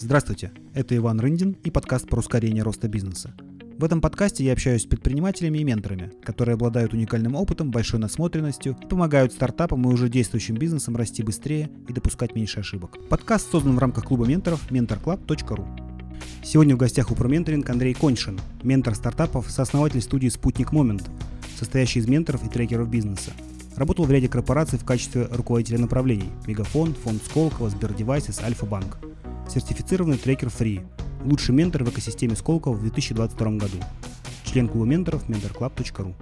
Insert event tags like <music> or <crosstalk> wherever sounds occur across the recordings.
Здравствуйте, это Иван Рындин и подкаст про ускорение роста бизнеса. В этом подкасте я общаюсь с предпринимателями и менторами, которые обладают уникальным опытом, большой насмотренностью помогают стартапам и уже действующим бизнесам расти быстрее и допускать меньше ошибок. Подкаст создан в рамках клуба менторов mentorclub.ru. Сегодня в гостях у ProMentoring Андрей Коньшин, ментор стартапов, сооснователь студии «Спутник Момент», состоящий из менторов и трекеров бизнеса. Работал в ряде корпораций в качестве руководителя направлений – Мегафон, Фонд Сколково, Сбердевайсис, Альфа-Банк. Сертифицированный трекер Free. Лучший ментор в экосистеме Сколково в 2022 году. Член клуба менторов mentorclub.ru.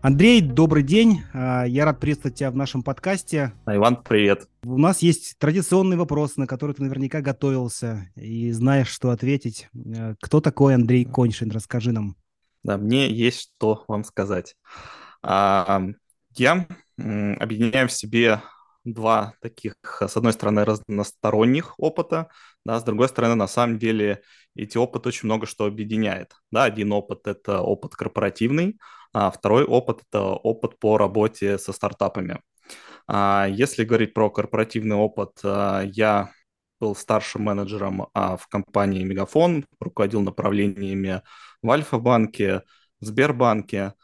Андрей, добрый день. А, я рад приветствовать тебя в нашем подкасте. А, Иван, привет. У нас есть традиционный вопрос, на который ты наверняка готовился и знаешь, что ответить. А, кто такой Андрей Коньшин? Расскажи нам. Да, мне есть что вам сказать. Я объединяю в себе два таких, с одной стороны, разносторонних опыта, да, с другой стороны, на самом деле, эти опыты очень много что объединяет. Да, один опыт – это опыт корпоративный, а второй опыт – это опыт по работе со стартапами. А если говорить про корпоративный опыт, а, я был старшим менеджером а, в компании Мегафон, руководил направлениями в Альфа-банке, в Сбербанке,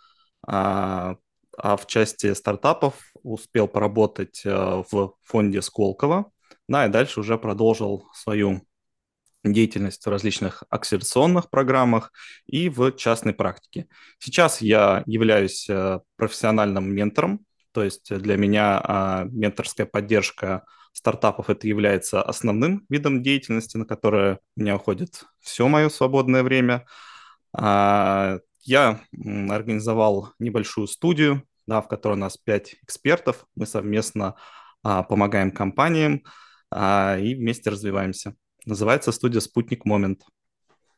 а, а в части стартапов успел поработать э, в фонде Сколково, да, и дальше уже продолжил свою деятельность в различных акселерационных программах и в частной практике. Сейчас я являюсь э, профессиональным ментором, то есть для меня а, менторская поддержка стартапов это является основным видом деятельности, на которое у меня уходит все мое свободное время. Я организовал небольшую студию, да, в которой у нас пять экспертов. Мы совместно а, помогаем компаниям а, и вместе развиваемся. Называется студия «Спутник Момент».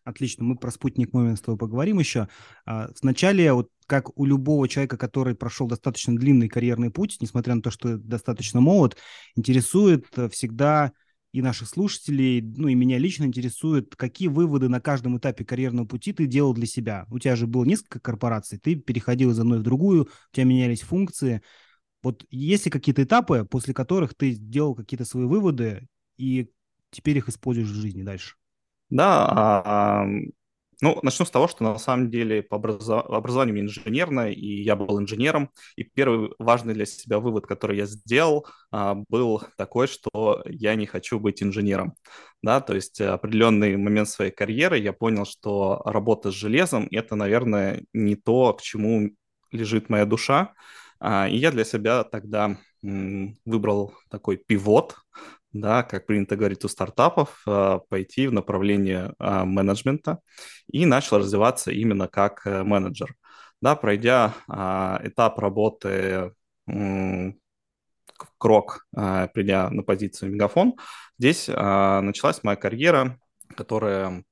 Отлично, мы про спутник момент с тобой поговорим еще. А, вначале, вот как у любого человека, который прошел достаточно длинный карьерный путь, несмотря на то, что достаточно молод, интересует всегда и наших слушателей, ну и меня лично интересует, какие выводы на каждом этапе карьерного пути ты делал для себя. У тебя же было несколько корпораций, ты переходил из одной в другую, у тебя менялись функции. Вот есть ли какие-то этапы, после которых ты сделал какие-то свои выводы и теперь их используешь в жизни дальше? Да, а, ну, начну с того, что на самом деле по образов... образованию инженерное, и я был инженером. И первый важный для себя вывод, который я сделал, а, был такой, что я не хочу быть инженером. Да, то есть определенный момент своей карьеры я понял, что работа с железом – это, наверное, не то, к чему лежит моя душа. А, и я для себя тогда выбрал такой пивот, да, как принято говорить у стартапов, э, пойти в направление э, менеджмента и начал развиваться именно как э, менеджер. Да, пройдя этап работы крок, придя на позицию Мегафон, здесь началась моя карьера, которая а,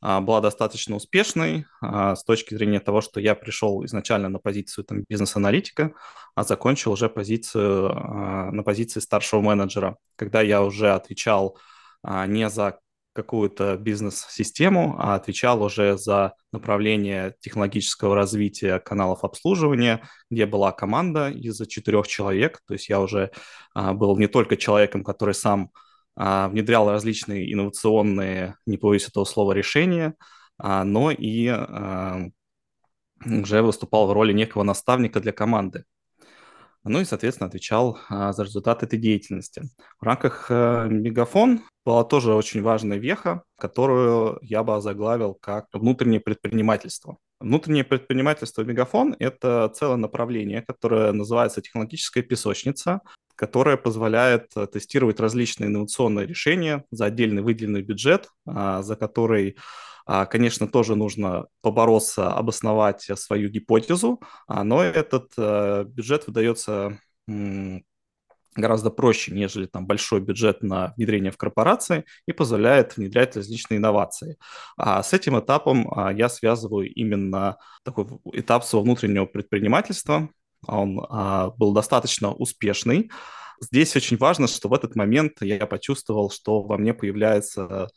была достаточно успешной а, с точки зрения того, что я пришел изначально на позицию там, бизнес-аналитика, а закончил уже позицию а, на позиции старшего менеджера, когда я уже отвечал не за какую-то бизнес-систему, а отвечал уже за направление технологического развития каналов обслуживания, где была команда из четырех человек. То есть я уже был не только человеком, который сам а, внедрял различные инновационные, не боюсь этого слова, решения, а, но и а, уже выступал в роли некого наставника для команды. Ну и, соответственно, отвечал за результат этой деятельности. В рамках э, Мегафон была тоже очень важная веха, которую я бы заглавил как внутреннее предпринимательство. Внутреннее предпринимательство Мегафон – это целое направление, которое называется технологическая песочница которая позволяет э, тестировать различные инновационные решения за отдельный выделенный бюджет, а, за который а, Конечно, тоже нужно побороться, обосновать свою гипотезу, а, но этот э, бюджет выдается гораздо проще, нежели там большой бюджет на внедрение в корпорации и позволяет внедрять различные инновации. А с этим этапом я связываю именно такой этап своего внутреннего предпринимательства, он а, был достаточно успешный. Здесь очень важно, что в этот момент я почувствовал, что во мне появляется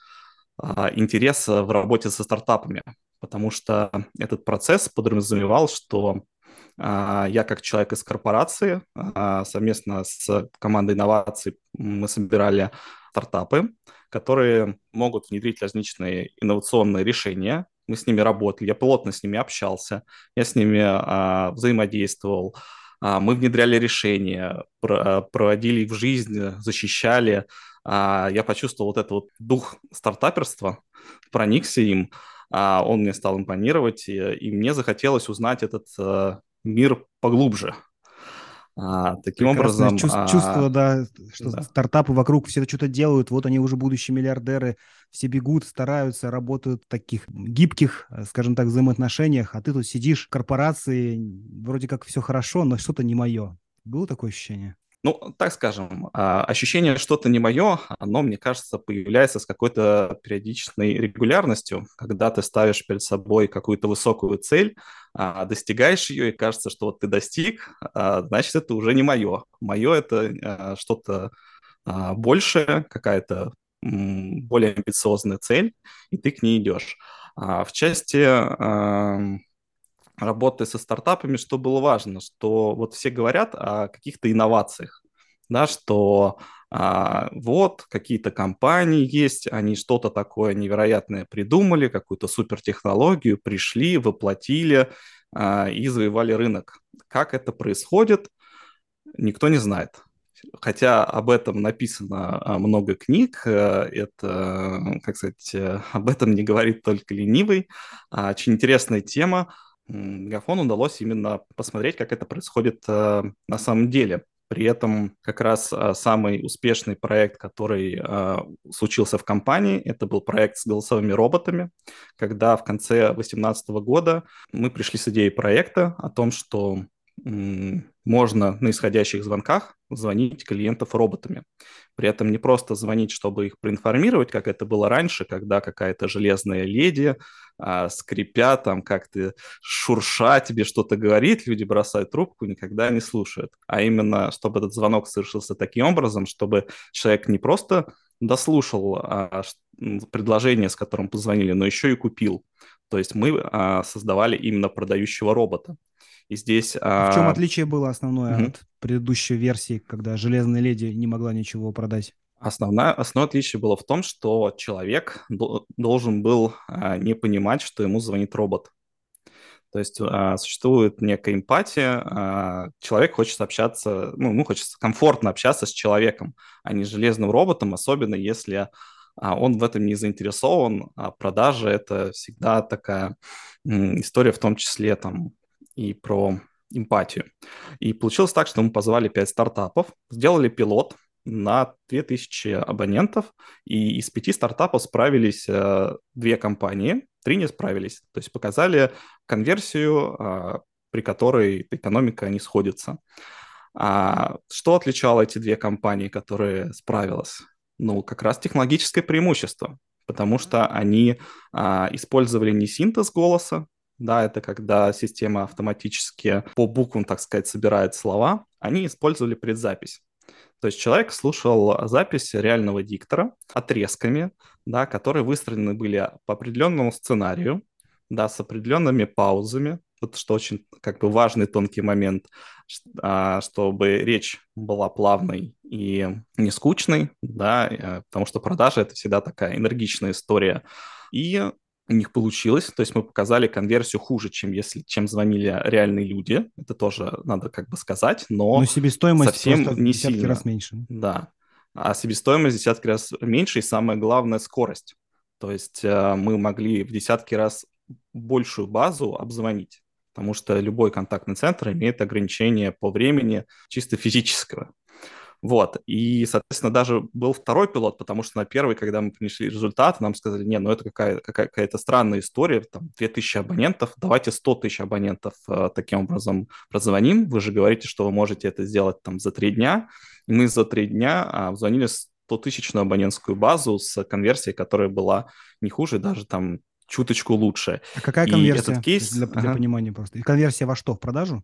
а, интерес в работе со стартапами, потому что этот процесс подразумевал, что а, я как человек из корпорации а, совместно с командой инноваций мы собирали стартапы, которые могут внедрить различные инновационные решения. Мы с ними работали, я плотно с ними общался, я с ними а, взаимодействовал, а, мы внедряли решения, про, проводили их в жизнь, защищали. А, я почувствовал вот этот вот дух стартаперства, проникся им, а, он мне стал импонировать, и, и мне захотелось узнать этот а, мир поглубже. А, таким Прекрасное образом... Чувство, а, чувство, да, что да. стартапы вокруг все что-то делают, вот они уже будущие миллиардеры, все бегут, стараются, работают в таких гибких, э, скажем так, взаимоотношениях, а ты тут сидишь в корпорации, вроде как все хорошо, но что-то не мое. Было такое ощущение? Ну, так скажем, а, ощущение что-то не мое, оно, мне кажется, появляется с какой-то периодичной регулярностью, когда ты ставишь перед собой какую-то высокую цель, а, достигаешь ее, и кажется, что вот ты достиг, а, значит, это уже не мое. Мое это что-то большее, какая-то более амбициозная цель, и ты к ней идешь. В части работы со стартапами, что было важно, что вот все говорят о каких-то инновациях, да, что а, вот какие-то компании есть, они что-то такое невероятное придумали, какую-то супертехнологию, пришли, воплотили а, и завоевали рынок. Как это происходит, никто не знает. Хотя об этом написано а, много книг, э, это, как сказать, э, об этом не говорит только ленивый. Очень интересная тема. Мегафону удалось именно посмотреть, как это происходит э, на самом деле. При этом как раз э, самый успешный проект, который э, случился в компании, это был проект с голосовыми роботами, когда в конце 2018 года мы пришли с идеей проекта о том, что можно на исходящих звонках звонить клиентов роботами. При этом не просто звонить, чтобы их проинформировать, как это было раньше, когда какая-то железная леди, а, скрипя, там как-то шурша тебе что-то говорит, люди бросают трубку, никогда не слушают. А именно, чтобы этот звонок совершился таким образом, чтобы человек не просто дослушал а, предложение, с которым позвонили, но еще и купил. То есть мы а, создавали именно продающего робота. И здесь... А в чем отличие было основное угу. от предыдущей версии, когда Железная Леди не могла ничего продать? Основное, основное отличие было в том, что человек должен был а, не понимать, что ему звонит робот. То есть а, существует некая эмпатия, а, человек хочет общаться, ну, ему хочется комфортно общаться с человеком, а не с железным роботом, особенно если а, он в этом не заинтересован, а продажа – это всегда такая история, в том числе там и про эмпатию. И получилось так, что мы позвали 5 стартапов, сделали пилот на 2000 абонентов, и из пяти стартапов справились э, две компании, три не справились. То есть показали конверсию, э, при которой экономика не сходится. А что отличало эти две компании, которые справилась? Ну, как раз технологическое преимущество, потому что они а, использовали не синтез голоса, да, это когда система автоматически по буквам, так сказать, собирает слова, они использовали предзапись. То есть человек слушал запись реального диктора отрезками, да, которые выстроены были по определенному сценарию, да, с определенными паузами, вот что очень как бы важный тонкий момент, а, чтобы речь была плавной и не скучной, да, э, потому что продажа это всегда такая энергичная история. И у них получилось. То есть мы показали конверсию хуже, чем если чем звонили реальные люди. Это тоже надо как бы сказать, но, но себестоимость совсем не сильно. раз меньше. Да. А себестоимость в десятки раз меньше, и самое главное – скорость. То есть э, мы могли в десятки раз большую базу обзвонить, потому что любой контактный центр имеет ограничение по времени чисто физического. Вот, и, соответственно, даже был второй пилот, потому что на первый, когда мы принесли результат, нам сказали, не, ну это какая- какая- какая-то странная история, там 2000 абонентов, давайте 100 тысяч абонентов э, таким образом прозвоним, вы же говорите, что вы можете это сделать там за три дня, и мы за три дня а, звонили 100-тысячную абонентскую базу с конверсией, которая была не хуже, даже там чуточку лучше. А какая конверсия? И этот кейс... Для, для ага. понимания просто. И конверсия во что? В продажу?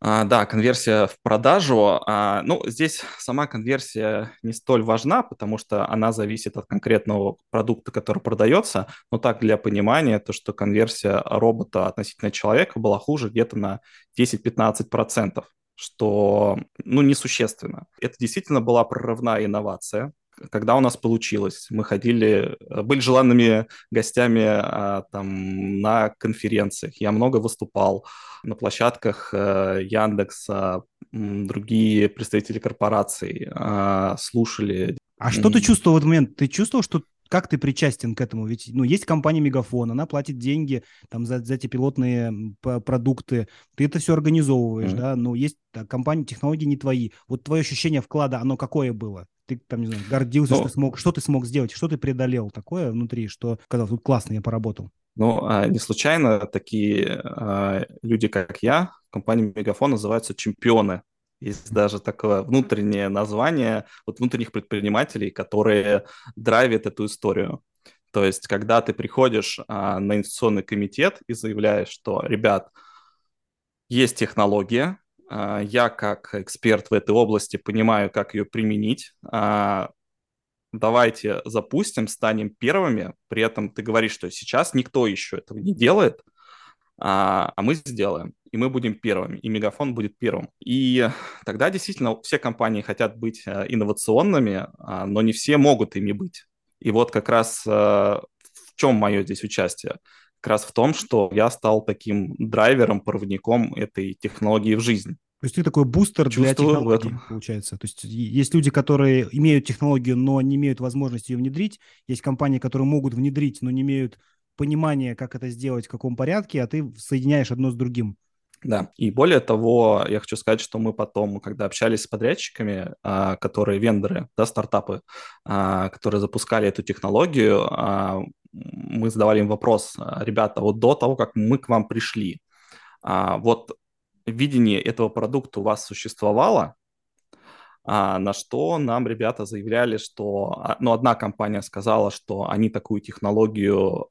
А, да, конверсия в продажу. А, ну, здесь сама конверсия не столь важна, потому что она зависит от конкретного продукта, который продается. Но так, для понимания, то, что конверсия робота относительно человека была хуже где-то на 10-15%, что, ну, несущественно. Это действительно была прорывная инновация, когда у нас получилось. Мы ходили, были желанными гостями а, там на конференциях. Я много выступал на площадках э, Яндекса, другие представители корпораций а, слушали. А что ты чувствовал в этот момент? Ты чувствовал, что как ты причастен к этому? Ведь, ну, есть компания Мегафон, она платит деньги там за, за эти пилотные продукты, ты это все организовываешь, mm-hmm. да, но есть да, компании, технологии не твои. Вот твое ощущение вклада, оно какое было? Ты там, не знаю, гордился, ну, что смог, что ты смог сделать, что ты преодолел такое внутри, что сказал, тут классно, я поработал. Ну, а не случайно такие а, люди, как я, в компании Мегафон называются чемпионы есть даже такое внутреннее название вот внутренних предпринимателей, которые драйвят эту историю. То есть, когда ты приходишь а, на инвестиционный комитет и заявляешь, что, ребят, есть технология, я как эксперт в этой области понимаю, как ее применить, а, давайте запустим, станем первыми, при этом ты говоришь, что сейчас никто еще этого не делает, а, а мы сделаем и мы будем первыми, и Мегафон будет первым. И тогда действительно все компании хотят быть э, инновационными, а, но не все могут ими быть. И вот как раз э, в чем мое здесь участие? Как раз в том, что я стал таким драйвером, проводником этой технологии в жизнь. То есть ты такой бустер Чувствую для технологий, получается. То есть есть люди, которые имеют технологию, но не имеют возможности ее внедрить. Есть компании, которые могут внедрить, но не имеют понимания, как это сделать, в каком порядке, а ты соединяешь одно с другим. Да, и более того, я хочу сказать, что мы потом, когда общались с подрядчиками, а, которые вендоры, да, стартапы, а, которые запускали эту технологию, а, мы задавали им вопрос, ребята, вот до того, как мы к вам пришли, вот видение этого продукта у вас существовало, на что нам ребята заявляли, что, ну, одна компания сказала, что они такую технологию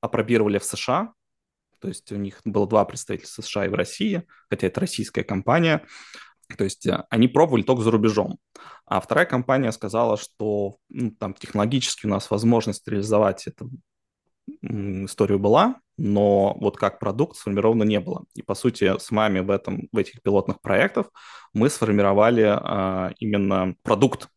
апробировали в США, то есть у них было два представительства США и в России, хотя это российская компания. То есть они пробовали только за рубежом. А вторая компания сказала, что ну, там технологически у нас возможность реализовать эту историю была, но вот как продукт сформировано не было. И по сути с вами в, этом, в этих пилотных проектах мы сформировали а, именно продукт,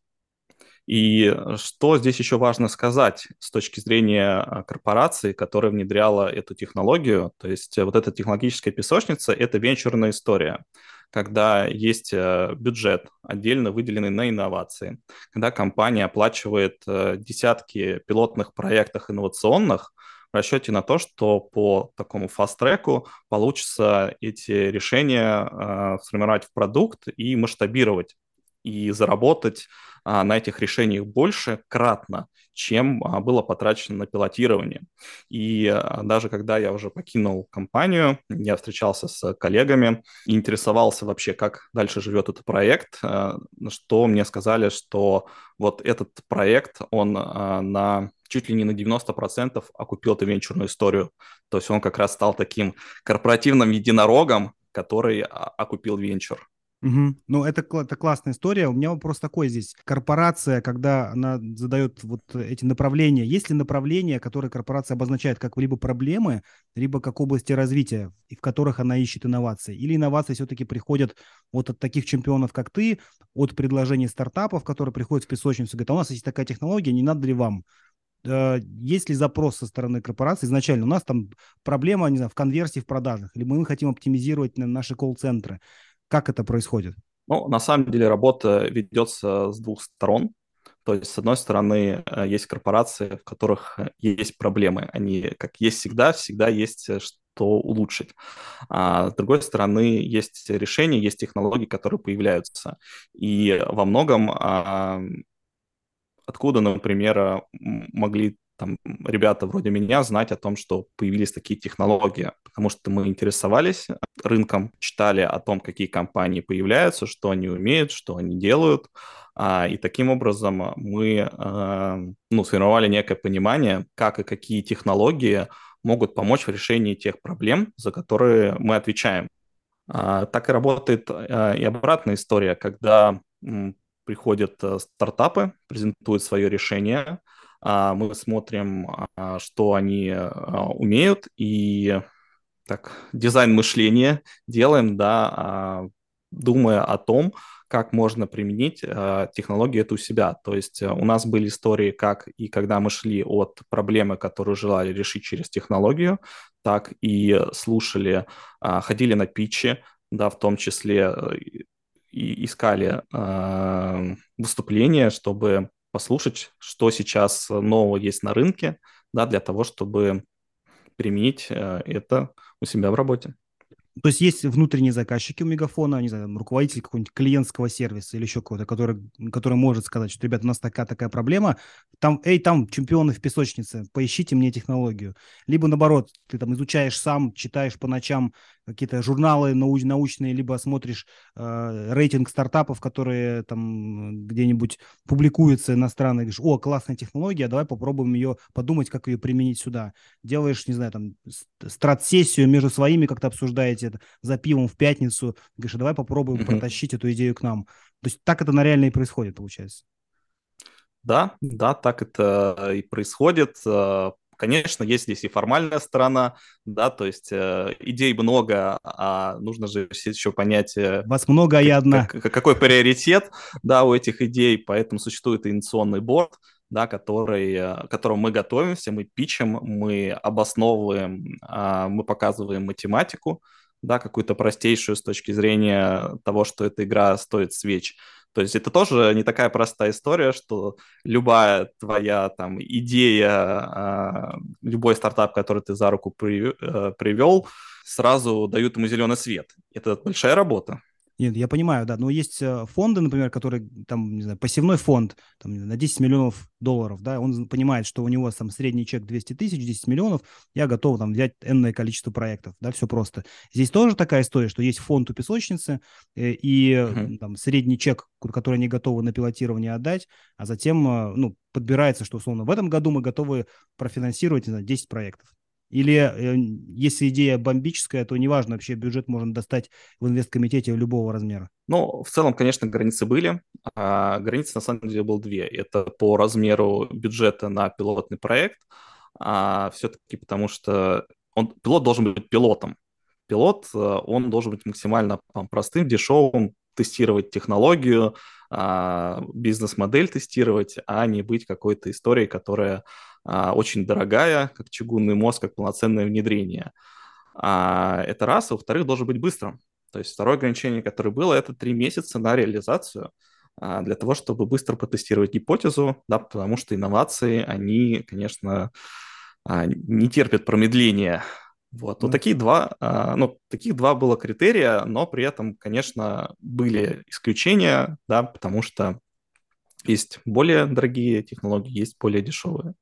и что здесь еще важно сказать с точки зрения а, корпорации, которая внедряла эту технологию, то есть вот эта технологическая песочница – это венчурная история, когда есть э, бюджет, отдельно выделенный на инновации, когда компания оплачивает э, десятки пилотных проектов инновационных, в расчете на то, что по такому фаст-треку получится эти решения э, сформировать в продукт и масштабировать, и заработать а, на этих решениях больше кратно, чем а, было потрачено на пилотирование. И а, даже когда я уже покинул компанию, я встречался с коллегами интересовался вообще, как дальше живет этот проект, что мне сказали, что вот этот проект, он на чуть ли не на 90% окупил эту венчурную историю. То есть он как раз стал таким корпоративным единорогом, который окупил венчур. Угу. Ну, это, это классная история. У меня вопрос такой здесь. Корпорация, когда она задает вот эти направления, есть ли направления, которые корпорация обозначает как либо проблемы, либо как области развития, в которых она ищет инновации? Или инновации все-таки приходят вот от таких чемпионов, как ты, от предложений стартапов, которые приходят в песочницу, говорят, а у нас есть такая технология, не надо ли вам? Э, есть ли запрос со стороны корпорации изначально? У нас там проблема, не знаю, в конверсии в продажах, или мы хотим оптимизировать наши колл-центры. Как это происходит? Ну, на самом деле работа ведется с двух сторон. То есть, с одной стороны, э, есть корпорации, в которых э, есть проблемы. Они, как есть всегда, всегда есть э, что улучшить. А с другой стороны, есть решения, есть технологии, которые появляются. И во многом откуда, например, могли там ребята вроде меня знать о том, что появились такие технологии, потому что мы интересовались рынком, читали о том, какие компании появляются, что они умеют, что они делают, а, и таким образом мы а, ну, сформировали некое понимание, как и какие технологии могут помочь в решении тех проблем, за которые мы отвечаем. А, так и работает и обратная история, когда приходят э, стартапы, презентуют свое решение, мы смотрим, а, что они а, умеют, и так, дизайн мышления делаем, да, думая о том, как можно применить э, технологию эту у себя. То есть э, у нас были истории, как и когда мы шли от проблемы, которую желали решить через технологию, так и слушали, э, ходили на питчи, да, в том числе э, и искали выступления, чтобы послушать, что сейчас нового есть на рынке, да, для того, чтобы применить э, это у себя в работе. То есть есть внутренние заказчики у Мегафона, не знаю, руководитель какого-нибудь клиентского сервиса или еще кого-то, который, который может сказать, что, ребята, у нас такая-такая проблема, там, эй, там чемпионы в песочнице, поищите мне технологию. Либо наоборот, ты там изучаешь сам, читаешь по ночам какие-то журналы науч, научные, либо смотришь э, рейтинг стартапов, которые там где-нибудь публикуются иностранно, и говоришь, о, классная технология, давай попробуем ее подумать, как ее применить сюда. Делаешь, не знаю, там, страт-сессию между своими, как-то обсуждаете это, за пивом в пятницу, говоришь, а давай попробуем mm-hmm. протащить эту идею к нам. То есть так это на реально и происходит, получается. Да, да, так это и происходит. Э, Конечно, есть здесь и формальная сторона, да, то есть э, идей много, а нужно же еще понять... Э, Вас много, а я одна. Как, какой приоритет, да, у этих идей, поэтому существует инициационный борт, да, который, э, к которому мы готовимся, мы пичем, мы обосновываем, э, мы показываем математику, да, какую-то простейшую с точки зрения того, что эта игра стоит свеч. То есть это тоже не такая простая история, что любая твоя там идея, а, любой стартап, который ты за руку э, привел, сразу дают ему зеленый свет. Это большая работа. Нет, я понимаю, да. Но есть э, фонды, например, которые, там, не знаю, пассивной фонд там, на 10 миллионов долларов, да, он понимает, что у него там средний чек 200 тысяч, 10 миллионов, я готов там взять энное количество проектов, да, все просто. Здесь тоже такая история, что есть фонд у песочницы, э, и uh-huh. там средний чек, который они готовы на пилотирование отдать, а затем, э, ну, подбирается, что, условно, в этом году мы готовы профинансировать, не знаю, 10 проектов. Или э, если идея бомбическая, то неважно, вообще бюджет можно достать в инвесткомитете любого размера. Ну, в целом, конечно, границы были. А границы, на самом деле, было две. Это по размеру бюджета на пилотный проект, а все-таки потому что он, пилот должен быть пилотом. Пилот, э, он должен быть максимально простым, дешевым, тестировать технологию, бизнес-модель тестировать, а не быть какой-то историей, которая а, очень дорогая, как чугунный мост, как полноценное внедрение. А, это раз. А во-вторых, должен быть быстрым. То есть второе ограничение, которое было, это три месяца на реализацию а, для того, чтобы быстро потестировать гипотезу, да, потому что инновации, они, конечно, а, не терпят промедления. Вот, вот такие два, ну, таких два было критерия, но при этом, конечно, были исключения, да, потому что есть более дорогие технологии, есть более дешевые.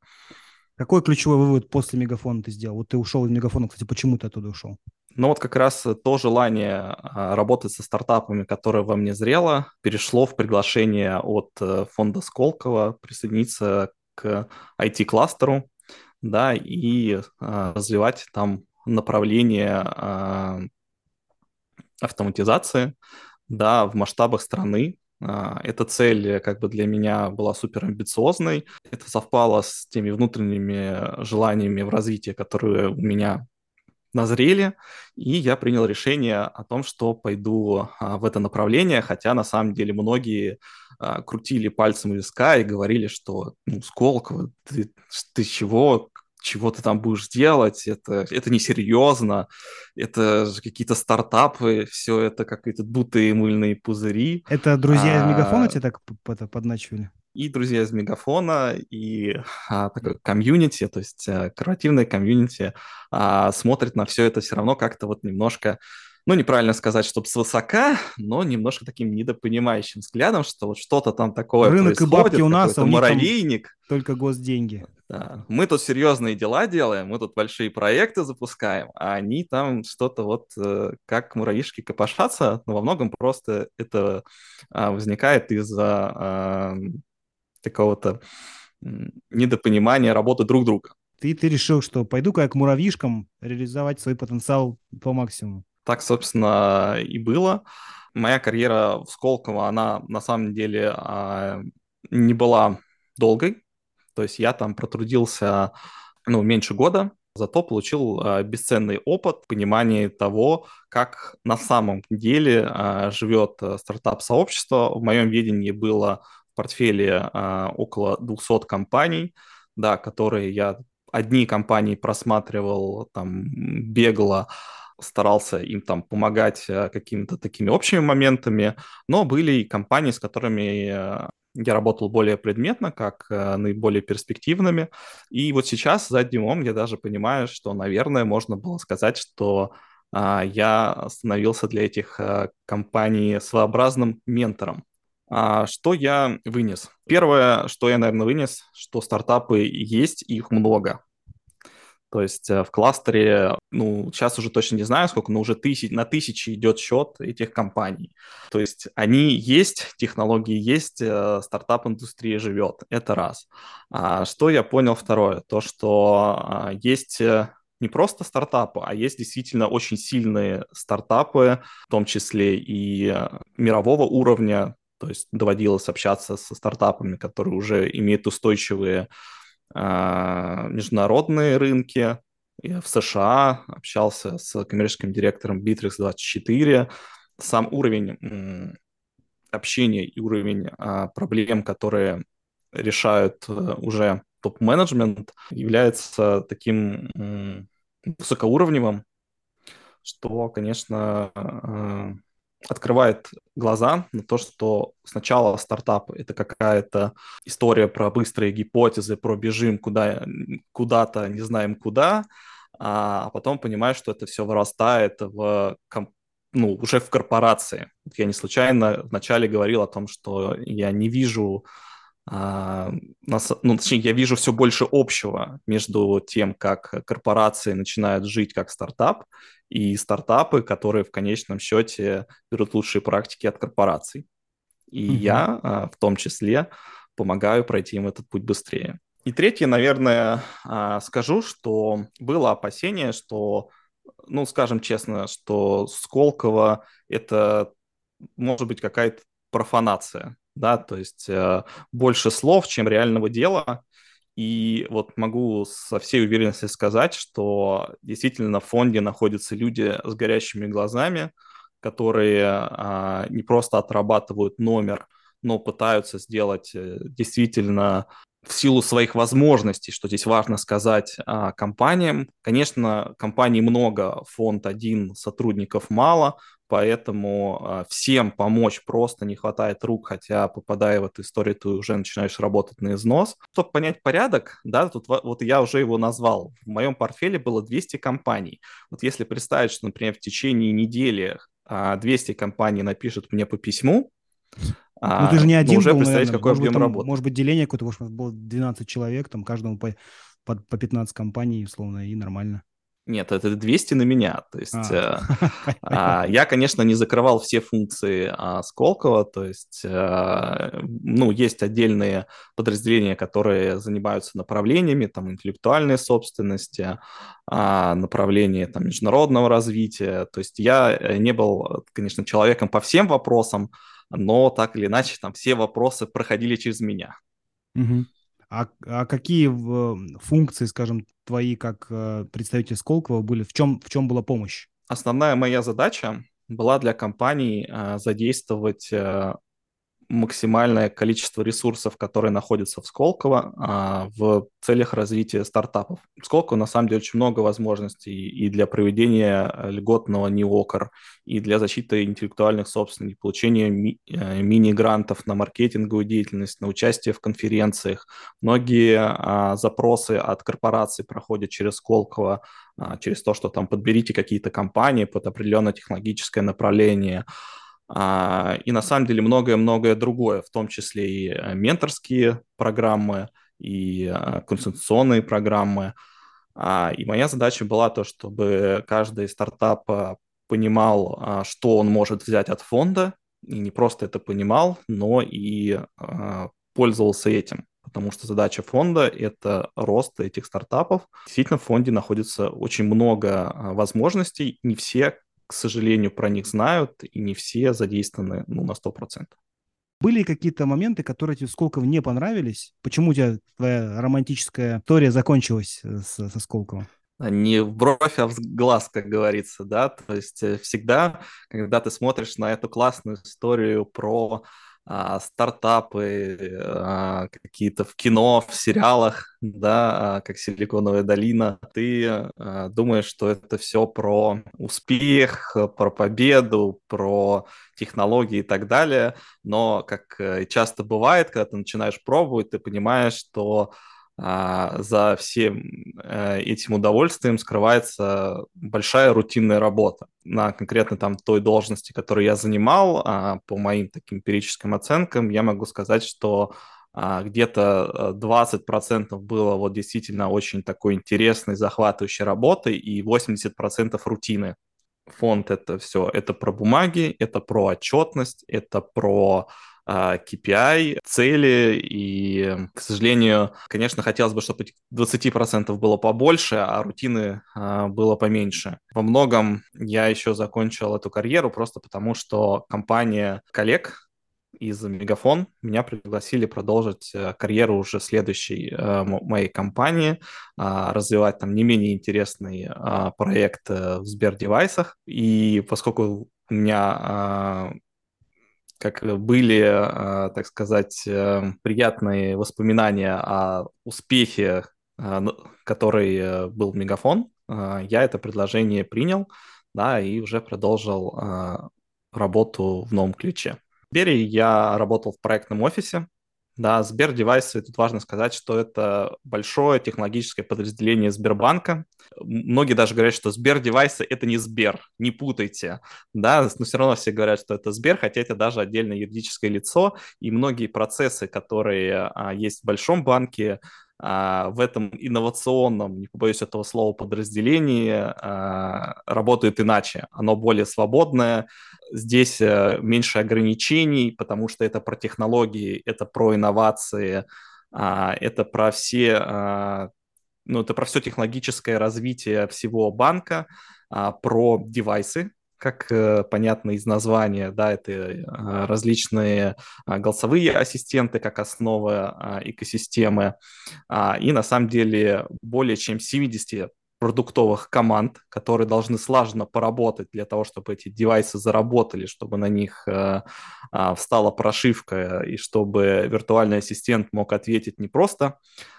Какой ключевой вывод после мегафона ты сделал? Вот ты ушел из мегафона, кстати, почему ты оттуда ушел? Ну вот как раз то желание а, работать со стартапами, которое во мне зрело, перешло в приглашение от э, фонда Сколково присоединиться к IT-кластеру, да, и а, развивать там направление а, автоматизации, да, в масштабах страны, а, эта цель э, как бы для меня была супер амбициозной. Это совпало с теми внутренними желаниями в развитии, которые у меня назрели, и я принял решение о том, что пойду а, в это направление, хотя на самом деле многие крутили пальцем у виска и говорили, что ну, Сколково, ты, ты чего, чего ты там будешь делать, это, это несерьезно, это какие-то стартапы, все это какие-то дутые мыльные пузыри. Это друзья из Мегафона а, тебе так подначивали? И друзья из Мегафона, и а, такое комьюнити, то есть а, корпоративное комьюнити а, смотрит на все это все равно как-то вот немножко ну, неправильно сказать, чтобы свысока, но немножко таким недопонимающим взглядом, что вот что-то там такое Рынок происходит, и бабки у нас, а у муравейник. только госденьги. Да. Мы тут серьезные дела делаем, мы тут большие проекты запускаем, а они там что-то вот э, как муравьишки копошатся, но во многом просто это а, возникает из-за а, такого-то недопонимания работы друг друга. Ты, ты решил, что пойду-ка я к муравьишкам реализовать свой потенциал по максимуму. Так, собственно, и было. Моя карьера в Сколково, она на самом деле а, не была долгой. То есть я там протрудился ну, меньше года, зато получил а, бесценный опыт, понимание того, как на самом деле а, живет а, стартап-сообщество. В моем видении было в портфеле около 200 компаний, да, которые я одни компании просматривал там бегло, старался им там помогать а, какими-то такими общими моментами, но были и компании, с которыми а, я работал более предметно, как э, наиболее перспективными. И вот сейчас задним умом я даже понимаю, что, наверное, можно было сказать, что э, я становился для этих э, компаний своеобразным ментором. А что я вынес? Первое, что я, наверное, вынес, что стартапы есть, их много. То есть э, в кластере, ну, сейчас уже точно не знаю сколько, но уже тысяч, на тысячи идет счет этих компаний. То есть они есть, технологии есть, э, стартап-индустрия живет. Это раз. А что я понял второе? То, что а, есть э, не просто стартапы, а есть действительно очень сильные стартапы, в том числе и мирового уровня. То есть доводилось общаться со стартапами, которые уже имеют устойчивые международные рынки. Я в США общался с коммерческим директором Bittrex24. Сам уровень общения и уровень а, проблем, которые решают э, уже топ-менеджмент, является таким высокоуровневым, что, конечно, а, открывает глаза на то, что сначала стартап — это какая-то история про быстрые гипотезы, про бежим куда, куда-то, не знаем куда, а потом понимаешь, что это все вырастает в ну, уже в корпорации. Я не случайно вначале говорил о том, что я не вижу а, ну, точнее, я вижу все больше общего между тем, как корпорации начинают жить как стартап, и стартапы, которые в конечном счете берут лучшие практики от корпораций. И mm-hmm. я а, в том числе помогаю пройти им этот путь быстрее. И третье, наверное, а, скажу, что было опасение, что, ну, скажем честно, что Сколково это может быть какая-то профанация да, то есть э, больше слов, чем реального дела. И вот могу со всей уверенностью сказать, что действительно в фонде находятся люди с горящими глазами, которые а, не просто отрабатывают номер, но пытаются сделать э, действительно в силу своих возможностей, что здесь важно сказать а, компаниям. Конечно, компаний много, фонд один, сотрудников мало, поэтому а, всем помочь просто не хватает рук, хотя попадая в эту историю, ты уже начинаешь работать на износ. Чтобы понять порядок, да, тут вот я уже его назвал. В моем портфеле было 200 компаний. Вот если представить, что, например, в течение недели 200 а, компаний напишут мне по письму, ну, ты же не один уже был, представить, наверное. какой может объем быть, работы. Может быть, деление какое-то, может, было 12 человек, там каждому по, по, по 15 компаний, условно, и нормально. Нет, это 200 на меня. То есть а. э, э, <laughs> я, конечно, не закрывал все функции э, Сколково. То есть, э, ну, есть отдельные подразделения, которые занимаются направлениями, там, интеллектуальной собственности, э, направления, там, международного развития. То есть я э, не был, конечно, человеком по всем вопросам, но так или иначе там все вопросы проходили через меня. Угу. А, а какие функции, скажем, твои как э, представитель Сколково были? В чем, в чем была помощь? Основная моя задача была для компаний э, задействовать э, максимальное количество ресурсов, которые находятся в Сколково а, в целях развития стартапов. В Сколково на самом деле очень много возможностей и для проведения льготного НИОКР, и для защиты интеллектуальных собственностей, получения ми- э, мини-грантов на маркетинговую деятельность, на участие в конференциях. Многие а, запросы от корпораций проходят через Сколково, а, через то, что там подберите какие-то компании под определенное технологическое направление – и на самом деле многое-многое другое, в том числе и э, менторские программы, и э, консультационные программы. А, и моя задача была то, чтобы каждый стартап э, понимал, а, что он может взять от фонда, и не просто это понимал, но и пользовался этим. Потому что задача фонда – это рост этих стартапов. Действительно, в фонде находится очень много возможностей. Не все к сожалению, про них знают, и не все задействованы ну, на 100%. Были какие-то моменты, которые тебе Сколково не понравились? Почему у тебя твоя романтическая история закончилась э, с, со Сколково? не в бровь, а в глаз, как говорится, да, то есть э, всегда, когда ты смотришь на эту классную историю про а, стартапы, а, какие-то в кино, в сериалах, <laughs> да, а, как «Силиконовая долина», ты думаешь, что это все про успех, про победу, про технологии и так далее, но, как э, часто бывает, когда ты начинаешь пробовать, ты понимаешь, что за всем э, этим удовольствием скрывается большая рутинная работа. На конкретно там той должности, которую я занимал, а, по моим таким эмпирическим оценкам, я могу сказать, что а, где-то 20% было вот действительно очень такой интересной, захватывающей работой и 80% рутины. Фонд это все, это про бумаги, это про отчетность, это про KPI, а, цели, и, к сожалению, конечно, хотелось бы, чтобы этих 20% было побольше, а рутины а, было поменьше. Во многом я еще закончил эту карьеру просто потому, что компания коллег из Мегафон меня пригласили продолжить э, карьеру уже следующей э, моей компании, а, развивать там не менее интересный проект э, в Сбердевайсах. И поскольку у меня как были, а, так сказать, э, приятные воспоминания о успехе, а, который э, был Мегафон, а, я это предложение принял, да, и уже продолжил работу в новом ключе. Сбере я работал в проектном офисе, да, Сбер девайсы, тут важно сказать, что это большое технологическое подразделение Сбербанка. Многие даже говорят, что Сбер девайсы это не Сбер, не путайте, да, но все равно все говорят, что это Сбер, хотя это даже отдельное юридическое лицо, и многие процессы, которые а, есть в большом банке, в этом инновационном, не побоюсь этого слова, подразделении а, работают иначе. Оно более свободное, здесь э, меньше ограничений, потому что это про технологии, это про инновации, а, это про все, а, ну, это про все технологическое развитие всего банка, а, про девайсы, как э, понятно из названия, да, это различные голосовые ассистенты как основа экосистемы. И на самом деле более чем 70 продуктовых команд, которые должны слаженно поработать для того, чтобы эти девайсы заработали, чтобы на них э, встала прошивка и чтобы виртуальный ассистент мог ответить не просто,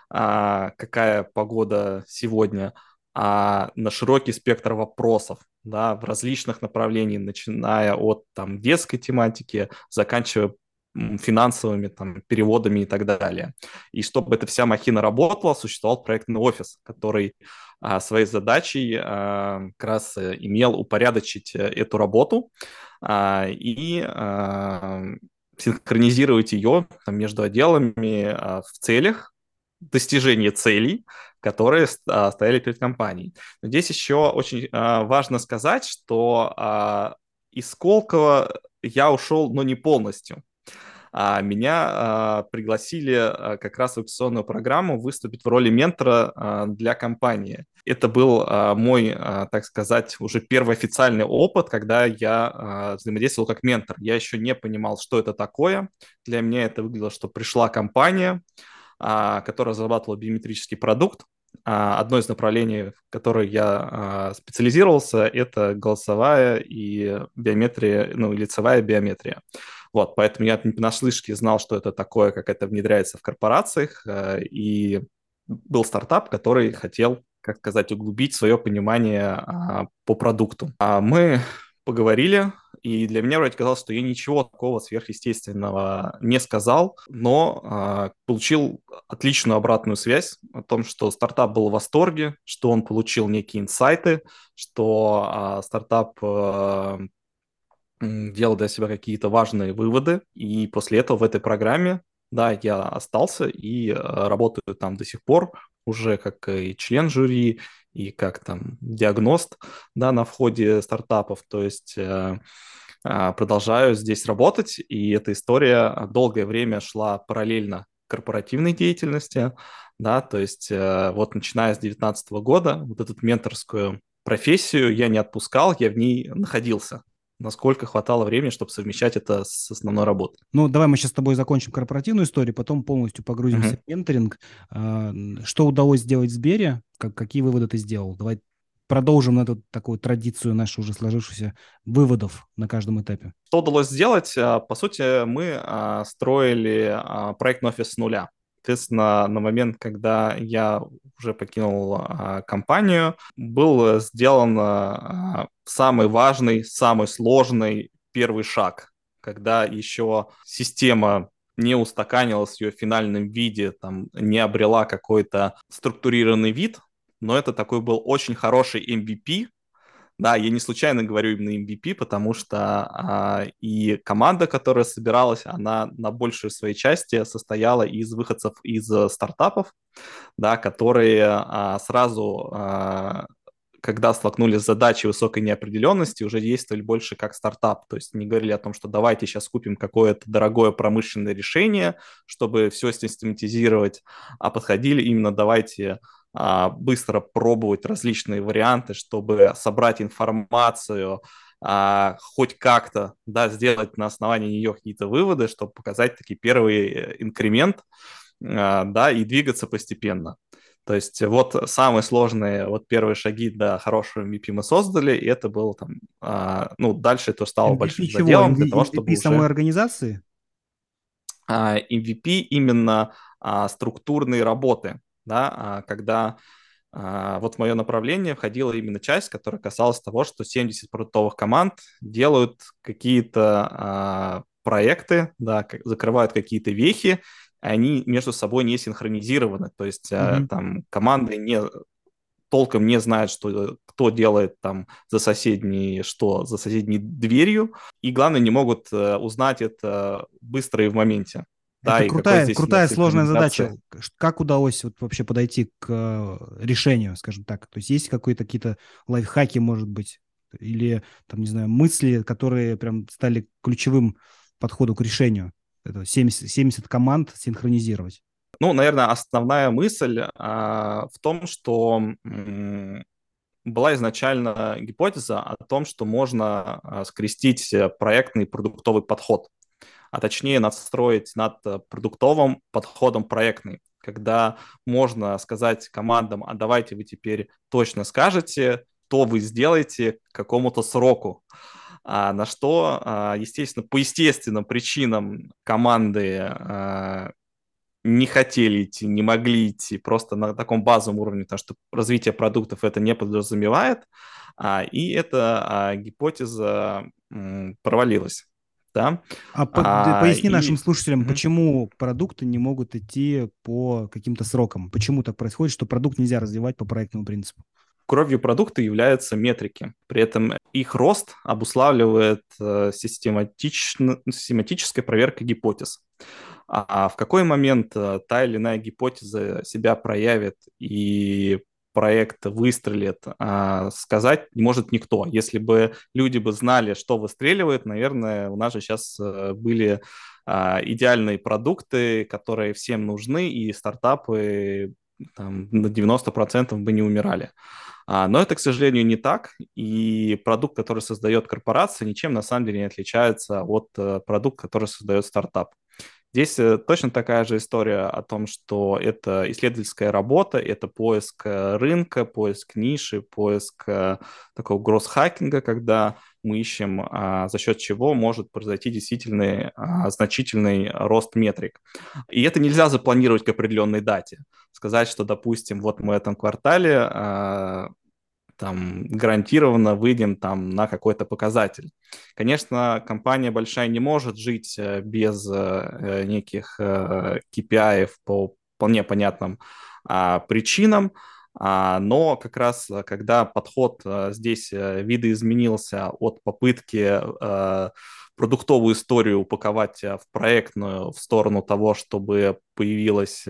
какая погода сегодня, а на широкий спектр вопросов, да, в различных направлениях, начиная от там детской тематики, заканчивая финансовыми там, переводами и так далее. И чтобы эта вся махина работала, существовал проектный офис, который а, своей задачей а, как раз э, имел упорядочить э, эту работу а, и а, синхронизировать ее там, между отделами а, в целях достижения целей, которые а, стояли перед компанией. Но здесь еще очень а, важно сказать, что а, из Сколково я ушел, но не полностью меня пригласили как раз в акционную программу выступить в роли ментора для компании. Это был мой, так сказать, уже первый официальный опыт, когда я взаимодействовал как ментор. Я еще не понимал, что это такое. Для меня это выглядело, что пришла компания, которая разрабатывала биометрический продукт, а, Одно из направлений, в которое я а, специализировался, это голосовая и биометрия, ну, лицевая биометрия. Вот, поэтому я не понаслышке знал, что это такое, как это внедряется в корпорациях, и был стартап, который хотел, как сказать, углубить свое понимание а, по продукту. А мы поговорили, и для меня вроде казалось, что я ничего такого сверхъестественного не сказал, но э, получил отличную обратную связь о том, что стартап был в восторге, что он получил некие инсайты, что э, стартап э, делал для себя какие-то важные выводы, и после этого в этой программе, да, я остался и работаю там до сих пор, уже как и член жюри, и как там диагност, да, на входе стартапов, то есть э, э, продолжаю здесь работать, и эта история долгое время шла параллельно корпоративной деятельности, да, то есть вот начиная с 2019 года вот эту менторскую профессию я не отпускал, я в ней находился, насколько хватало времени, чтобы совмещать это с основной работой. Ну, давай мы сейчас с тобой закончим корпоративную историю, потом полностью погрузимся uh-huh. в менторинг. А, что удалось сделать в Сбере? Как, какие выводы ты сделал? Давай продолжим эту такую традицию нашу уже сложившуюся выводов на каждом этапе. Что удалось сделать? А, по сути, мы а, строили проектный офис с нуля. Соответственно, на момент, когда я уже покинул а, компанию, был сделан а, самый важный, самый сложный первый шаг, когда еще система не устаканилась в ее финальном виде, там, не обрела какой-то структурированный вид, но это такой был очень хороший MVP, да, я не случайно говорю именно MVP, потому что а, и команда, которая собиралась, она на большей своей части состояла из выходцев из э, стартапов, да, которые а, сразу а, когда столкнулись с задачей высокой неопределенности, уже действовали больше как стартап. То есть не говорили о том, что давайте сейчас купим какое-то дорогое промышленное решение, чтобы все систематизировать, а подходили именно давайте быстро пробовать различные варианты, чтобы собрать информацию, а, хоть как-то да, сделать на основании нее какие-то выводы, чтобы показать таки первый э, инкремент а, да, и двигаться постепенно. То есть вот самые сложные вот первые шаги до хорошего MVP мы создали, и это было там, а, ну, дальше это стало MVP большим чего? заделом для того, чтобы MVP уже... самой организации? А, MVP именно а, структурные работы да, а когда а, вот в мое направление входила именно часть, которая касалась того, что 70 продуктовых команд делают какие-то а, проекты, да, закрывают какие-то вехи, они между собой не синхронизированы, то есть mm-hmm. там команды не толком не знают, что кто делает там за соседней, что за соседней дверью, и главное не могут э, узнать это быстро и в моменте. Да, это крутая, крутая сложная задача. Как удалось вот вообще подойти к э, решению, скажем так? То есть есть какие-то какие-то лайфхаки, может быть, или там, не знаю, мысли, которые прям стали ключевым подходу к решению? Это 70, 70 команд синхронизировать. Ну, наверное, основная мысль а, в том, что м- была изначально гипотеза о том, что можно а, скрестить проектный и продуктовый подход а точнее надстроить над э, продуктовым подходом проектный, когда можно сказать командам, а давайте вы теперь точно скажете, что вы сделаете к какому-то сроку. А на что, а, естественно, по естественным причинам команды а, не хотели идти, не могли идти, просто на таком базовом уровне, потому что развитие продуктов это не подразумевает, а, и эта гипотеза провалилась да. А, а поясни и... нашим слушателям, mm-hmm. почему продукты не могут идти по каким-то срокам? Почему так происходит, что продукт нельзя развивать по проектному принципу? Кровью продукта являются метрики. При этом их рост обуславливает э, систематично, систематической проверкой гипотез. А в какой момент э, та или иная гипотеза себя проявит и проект выстрелит, а, сказать не может никто. Если бы люди бы знали, что выстреливает, наверное, у нас же сейчас э, были а, идеальные продукты, которые всем нужны, и стартапы там, на 90% бы не умирали. А, но это, к сожалению, не так, и продукт, который создает корпорация, ничем на самом деле не отличается от э, продукта, который создает стартап. Здесь э, точно такая же история о том, что это исследовательская работа, это поиск э, рынка, поиск ниши, поиск э, такого гросс-хакинга, когда мы ищем, а, за счет чего может произойти действительно а, значительный рост метрик. И это нельзя запланировать к определенной дате. Сказать, что, допустим, вот мы в этом квартале а, там гарантированно выйдем там на какой-то показатель. Конечно, компания большая не может жить э, без э, неких KPI э, по вполне понятным а, причинам, а, но как раз когда подход здесь видоизменился от попытки продуктовую историю упаковать в проектную в сторону того, чтобы появилась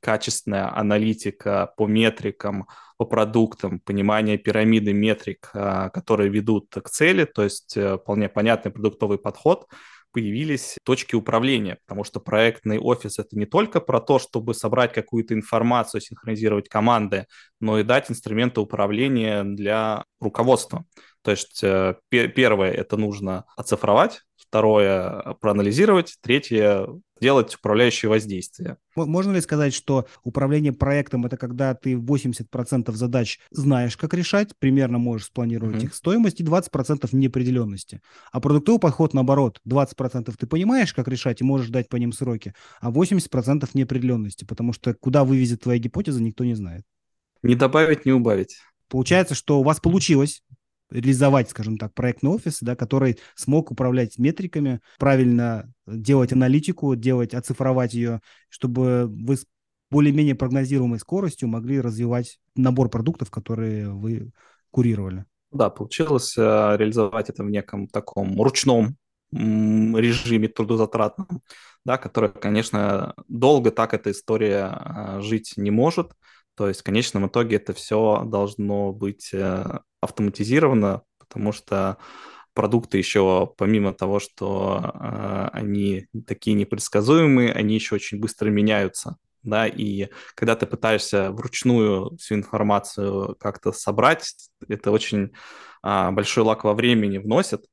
качественная аналитика по метрикам, по продуктам, понимание пирамиды метрик, а, которые ведут к цели, то есть э, вполне понятный продуктовый подход, появились точки управления, потому что проектный офис — это не только про то, чтобы собрать какую-то информацию, синхронизировать команды, но и дать инструменты управления для руководства. То есть э, первое — это нужно оцифровать, второе — проанализировать, третье — делать управляющие воздействия. Можно ли сказать, что управление проектом – это когда ты 80% задач знаешь, как решать, примерно можешь спланировать mm-hmm. их стоимость, и 20% неопределенности. А продуктовый подход наоборот. 20% ты понимаешь, как решать, и можешь дать по ним сроки, а 80% неопределенности, потому что куда вывезет твоя гипотеза, никто не знает. Не добавить, не убавить. Получается, что у вас получилось реализовать, скажем так, проектный офис, да, который смог управлять метриками, правильно делать аналитику, делать, оцифровать ее, чтобы вы с более-менее прогнозируемой скоростью могли развивать набор продуктов, которые вы курировали. Да, получилось э, реализовать это в неком таком ручном режиме трудозатратном, да, который, конечно, долго так эта история э, жить не может. То есть в конечном итоге это все должно быть э, автоматизировано, потому что продукты еще, помимо того, что э, они такие непредсказуемые, они еще очень быстро меняются. Да, и когда ты пытаешься вручную всю информацию как-то собрать, это очень э, большой лак во времени вносит,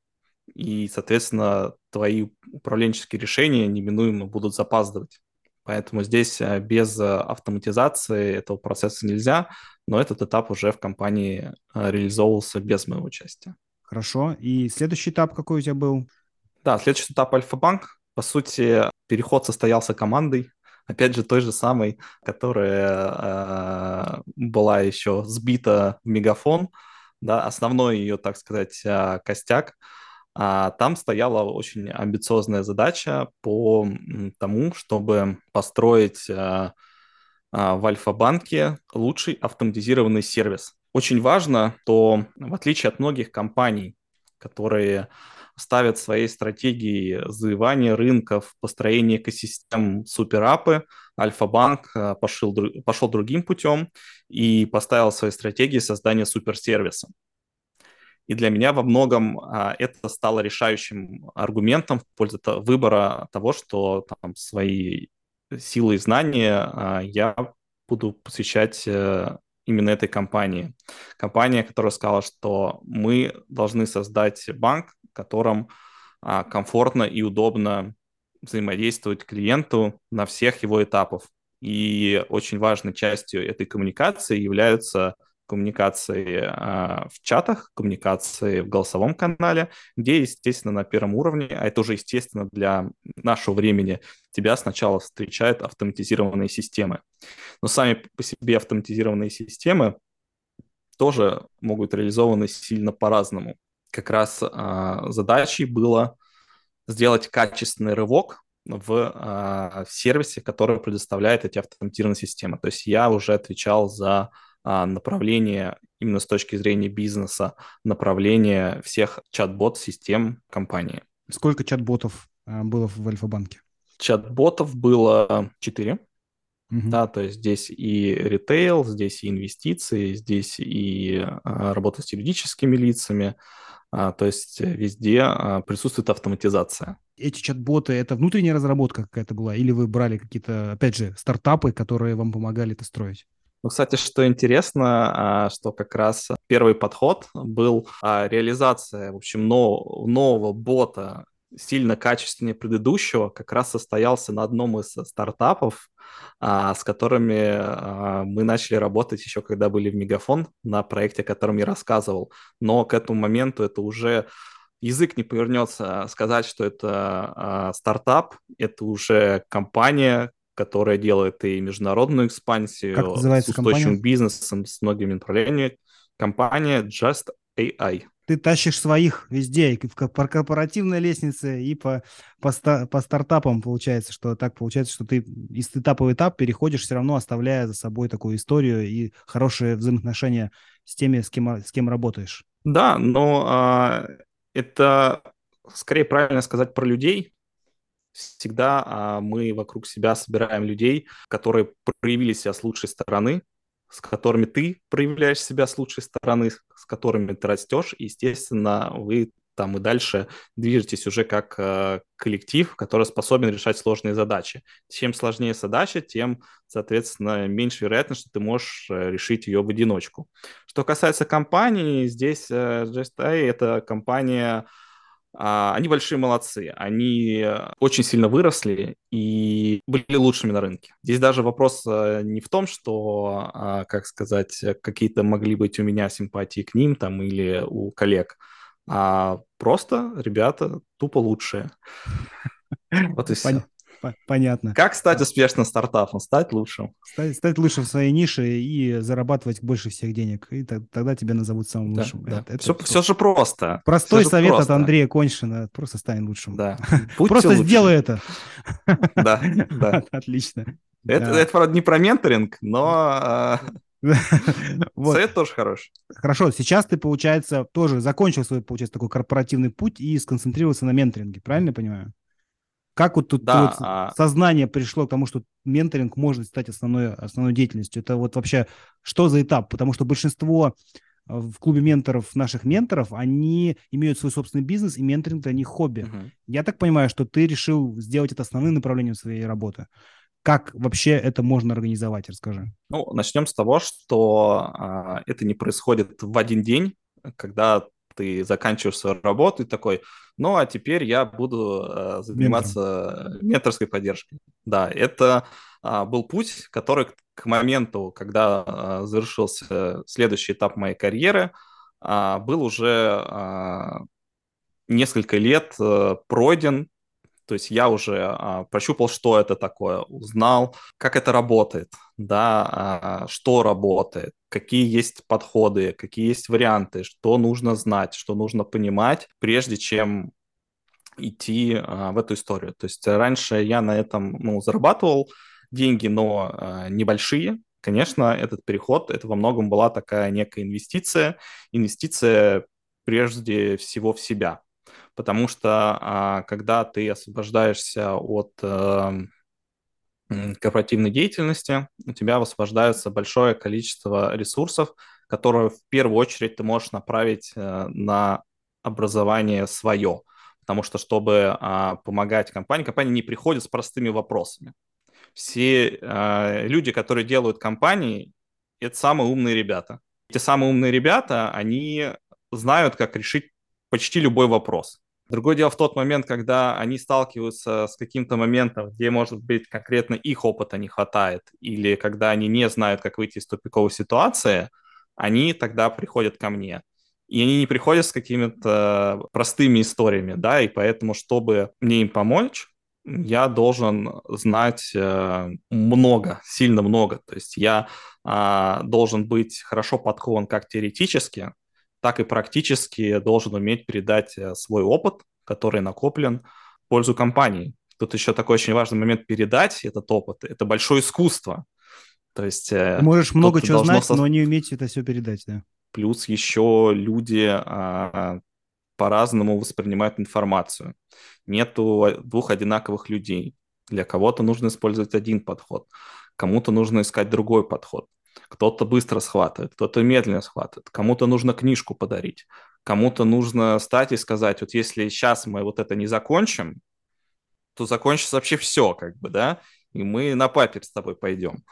и, соответственно, твои управленческие решения неминуемо будут запаздывать. Поэтому здесь э, без автоматизации этого процесса нельзя но этот этап уже в компании э, реализовывался без моего участия. Хорошо. И следующий этап какой у тебя был? Да, следующий этап Альфа-банк. По сути, переход состоялся командой, опять же, той же самой, которая э, была еще сбита в мегафон, да, основной ее, так сказать, э, костяк. А там стояла очень амбициозная задача по тому, чтобы построить э, а, в Альфа-банке лучший автоматизированный сервис. Очень важно, что в отличие от многих компаний, которые ставят своей стратегии завоевания рынков, построения экосистем суперапы, Альфа-банк а, пошел, пошел другим путем и поставил своей стратегии создания суперсервиса. И для меня во многом а, это стало решающим аргументом в пользу выбора того, что там свои силы и знания а, я буду посвящать э, именно этой компании. Компания, которая сказала, что мы должны создать банк, в котором а, комфортно и удобно взаимодействовать клиенту на всех его этапах. И очень важной частью этой коммуникации являются коммуникации э, в чатах, коммуникации в голосовом канале, где, естественно, на первом уровне, а это уже естественно для нашего времени, тебя сначала встречают автоматизированные системы. Но сами по себе автоматизированные системы тоже могут реализованы сильно по-разному. Как раз э, задачей было сделать качественный рывок в, э, в сервисе, который предоставляет эти автоматизированные системы. То есть я уже отвечал за а, направление именно с точки зрения бизнеса, направление всех чат-бот-систем компании. Сколько чат-ботов а, было в Альфа-банке? Чат-ботов было 4. Угу. Да, то есть здесь и ритейл, здесь и инвестиции, здесь и а, работа с юридическими лицами, а, то есть везде а, присутствует автоматизация. Эти чат-боты — это внутренняя разработка какая-то была? Или вы брали какие-то, опять же, стартапы, которые вам помогали это строить? Ну, кстати, что интересно, а, что как раз первый подход был а, реализация, в общем, нового бота сильно качественнее предыдущего, как раз состоялся на одном из стартапов, а, с которыми мы начали работать еще когда были в Мегафон на проекте, о котором я рассказывал. Но к этому моменту это уже язык не повернется сказать, что это стартап, это уже компания, которая делает и международную экспансию, как с устойчивым компания? бизнесом, с многими направлениями. Компания Just AI. Ты тащишь своих везде, по корпоративной лестнице, и по, по, по стартапам получается, что так получается, что ты из этапа в этап переходишь, все равно оставляя за собой такую историю и хорошие взаимоотношения с теми, с кем, с кем работаешь. Да, но а, это скорее правильно сказать про людей, всегда а, мы вокруг себя собираем людей, которые проявили себя с лучшей стороны, с которыми ты проявляешь себя с лучшей стороны, с которыми ты растешь, и, естественно, вы там и дальше движетесь уже как э, коллектив, который способен решать сложные задачи. Чем сложнее задача, тем, соответственно, меньше вероятность, что ты можешь э, решить ее в одиночку. Что касается компании, здесь э, GSTI — это компания они большие молодцы. Они э, очень сильно выросли и были лучшими на рынке. Здесь даже вопрос э, не в том, что, а, как сказать, какие-то могли быть у меня симпатии к ним там или у коллег, а просто ребята тупо лучшие. Вот и все. Понятно. Как стать успешным стартапом? Стать лучшим. Стать, стать лучшим в своей нише и зарабатывать больше всех денег. И тогда тебя назовут самым да, лучшим. Да. Это, все, это все же просто. Простой все совет просто. от Андрея Коньшина. Просто стань лучшим. Да. <laughs> Просто лучшим. сделай это. Да, <laughs> да. Отлично. Это, это, правда, не про менторинг, но а, <laughs> вот. Совет тоже хороший. Хорошо, сейчас ты, получается, тоже закончил свой, получается, такой корпоративный путь и сконцентрировался на менторинге, правильно я понимаю? Как вот тут да, вот а... сознание пришло к тому, что менторинг может стать основной, основной деятельностью? Это вот вообще что за этап? Потому что большинство э, в клубе менторов, наших менторов, они имеют свой собственный бизнес, и менторинг для них хобби. Uh-huh. Я так понимаю, что ты решил сделать это основным направлением своей работы. Как вообще это можно организовать? Расскажи. Ну, начнем с того, что а, это не происходит в один день, когда ты заканчиваешь свою работу и такой, ну а теперь я буду э, заниматься Ментором. менторской поддержкой. Да, это э, был путь, который к моменту, когда э, завершился следующий этап моей карьеры, э, был уже э, несколько лет э, пройден, то есть я уже а, прощупал, что это такое, узнал, как это работает, да, а, что работает, какие есть подходы, какие есть варианты, что нужно знать, что нужно понимать, прежде чем идти а, в эту историю. То есть раньше я на этом ну, зарабатывал деньги, но а, небольшие. Конечно, этот переход, это во многом была такая некая инвестиция, инвестиция прежде всего в себя потому что а, когда ты освобождаешься от э, корпоративной деятельности, у тебя высвобождается большое количество ресурсов, которые в первую очередь ты можешь направить э, на образование свое, потому что чтобы а, помогать компании, компания не приходит с простыми вопросами. Все а, люди, которые делают компании, это самые умные ребята. Эти самые умные ребята, они знают, как решить почти любой вопрос. Другое дело в тот момент, когда они сталкиваются с каким-то моментом, где, может быть, конкретно их опыта не хватает, или когда они не знают, как выйти из тупиковой ситуации, они тогда приходят ко мне. И они не приходят с какими-то простыми историями, да, и поэтому, чтобы мне им помочь, я должен знать э, много, сильно много. То есть я э, должен быть хорошо подкован как теоретически, так и практически должен уметь передать э, свой опыт, который накоплен в пользу компании. Тут еще такой очень важный момент передать этот опыт. Это большое искусство. То есть... Э, можешь много чего знать, со... но не уметь это все передать, да? Плюс еще люди а, по-разному воспринимают информацию. Нету двух одинаковых людей. Для кого-то нужно использовать один подход, кому-то нужно искать другой подход. Кто-то быстро схватывает, кто-то медленно схватывает, кому-то нужно книжку подарить, кому-то нужно стать и сказать, вот если сейчас мы вот это не закончим, то закончится вообще все, как бы, да, и мы на папер с тобой пойдем.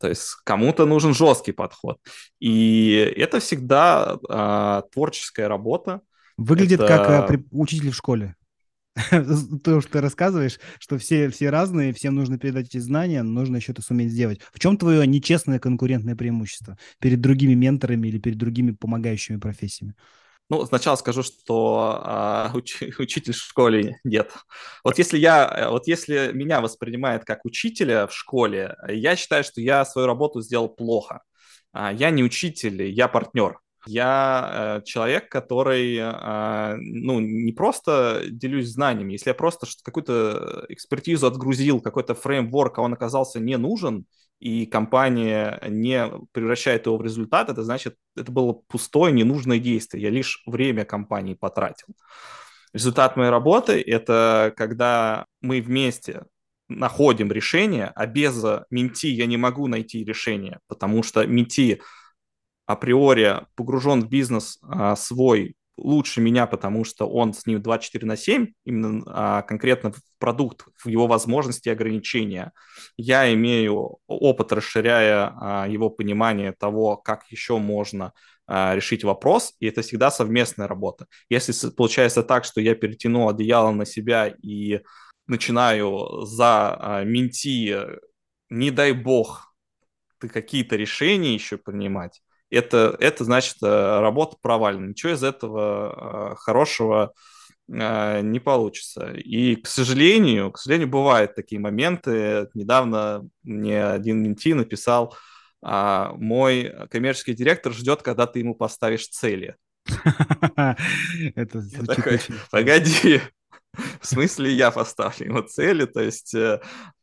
То есть кому-то нужен жесткий подход. И это всегда а, творческая работа. Выглядит это... как а, учитель в школе. <laughs> то, что ты рассказываешь, что все, все разные, всем нужно передать эти знания, нужно еще это суметь сделать. В чем твое нечестное конкурентное преимущество перед другими менторами или перед другими помогающими профессиями? Ну, сначала скажу, что а, уч, учитель в школе нет. Вот если я, вот если меня воспринимают как учителя в школе, я считаю, что я свою работу сделал плохо. А, я не учитель, я партнер. Я э, человек, который, э, ну, не просто делюсь знаниями. Если я просто какую-то экспертизу отгрузил, какой-то фреймворк, а он оказался не нужен, и компания не превращает его в результат, это значит, это было пустое, ненужное действие. Я лишь время компании потратил. Результат моей работы – это когда мы вместе находим решение, а без менти я не могу найти решение, потому что менти априори погружен в бизнес а, свой лучше меня, потому что он с ним 24 на 7, именно а, конкретно в продукт, в его возможности и ограничения. Я имею опыт, расширяя а, его понимание того, как еще можно а, решить вопрос, и это всегда совместная работа. Если получается так, что я перетяну одеяло на себя и начинаю за а, менти, не дай бог, ты какие-то решения еще принимать, это, это значит э, работа провальна. Ничего из этого э, хорошего э, не получится. И, к сожалению, к сожалению, бывают такие моменты. Недавно мне один менти написал, а, мой коммерческий директор ждет, когда ты ему поставишь цели. <laughs> Это очень... Погоди, <laughs> в смысле я поставлю ему цели, то есть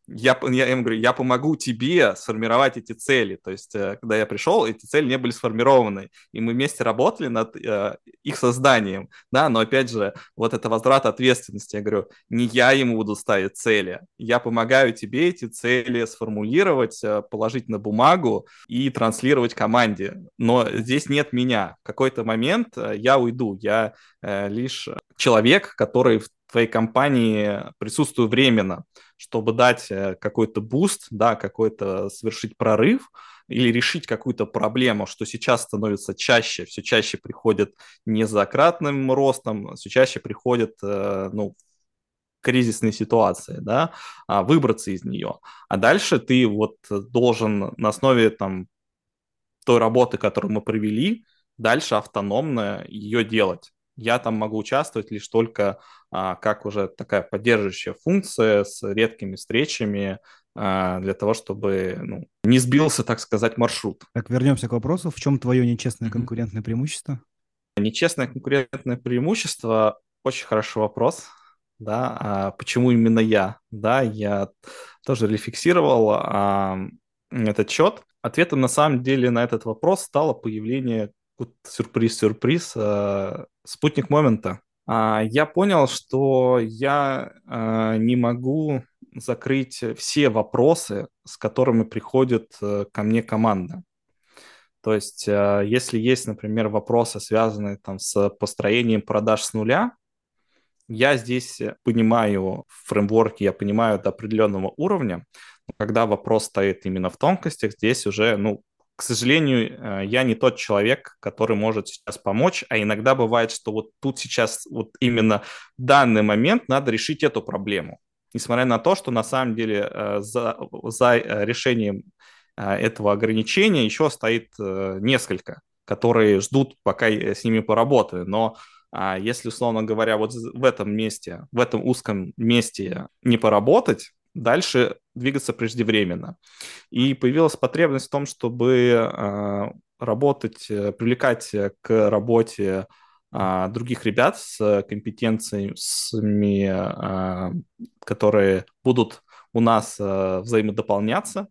я, я им говорю, я помогу тебе сформировать эти цели. То есть, э, когда я пришел, эти цели не были сформированы, и мы вместе работали над э, их созданием, да, но опять же, вот это возврат ответственности, я говорю, не я ему буду ставить цели, я помогаю тебе эти цели сформулировать, э, положить на бумагу и транслировать команде, но здесь нет меня. В какой-то момент э, я уйду, я э, лишь человек, который в твоей компании присутствую временно, чтобы дать э, какой-то буст, да, какой-то совершить прорыв или решить какую-то проблему, что сейчас становится чаще, все чаще приходит не за кратным ростом, все чаще приходит, э, ну, кризисной ситуации, да, а выбраться из нее. А дальше ты вот должен на основе там той работы, которую мы провели, дальше автономно ее делать. Я там могу участвовать лишь только а, как уже такая поддерживающая функция с редкими встречами а, для того, чтобы ну, не сбился, так сказать, маршрут. Так, вернемся к вопросу. В чем твое нечестное конкурентное преимущество? Нечестное конкурентное преимущество – очень хороший вопрос. Да, а почему именно я? Да, я тоже рефлексировал а, этот счет. Ответом на самом деле на этот вопрос стало появление сюрприз-сюрприз, э, спутник момента. А, я понял, что я э, не могу закрыть все вопросы, с которыми приходит э, ко мне команда. То есть, если есть, например, вопросы, связанные там с построением продаж с нуля, я здесь понимаю в фреймворке, я понимаю до определенного уровня, когда вопрос стоит именно в тонкостях, здесь уже, ну, к сожалению, э, я не тот человек, который может сейчас помочь, а иногда бывает, что вот тут сейчас, вот именно в данный момент надо решить эту проблему. Несмотря на то, что на самом деле э, за, за э, решением этого ограничения еще стоит несколько, которые ждут, пока я с ними поработаю. Но а, если, условно говоря, вот в этом месте, в этом узком месте не поработать, дальше двигаться преждевременно. И появилась потребность в том, чтобы а, работать, э, привлекать к работе а, других ребят с компетенциями, а, которые будут у нас взаимодополняться.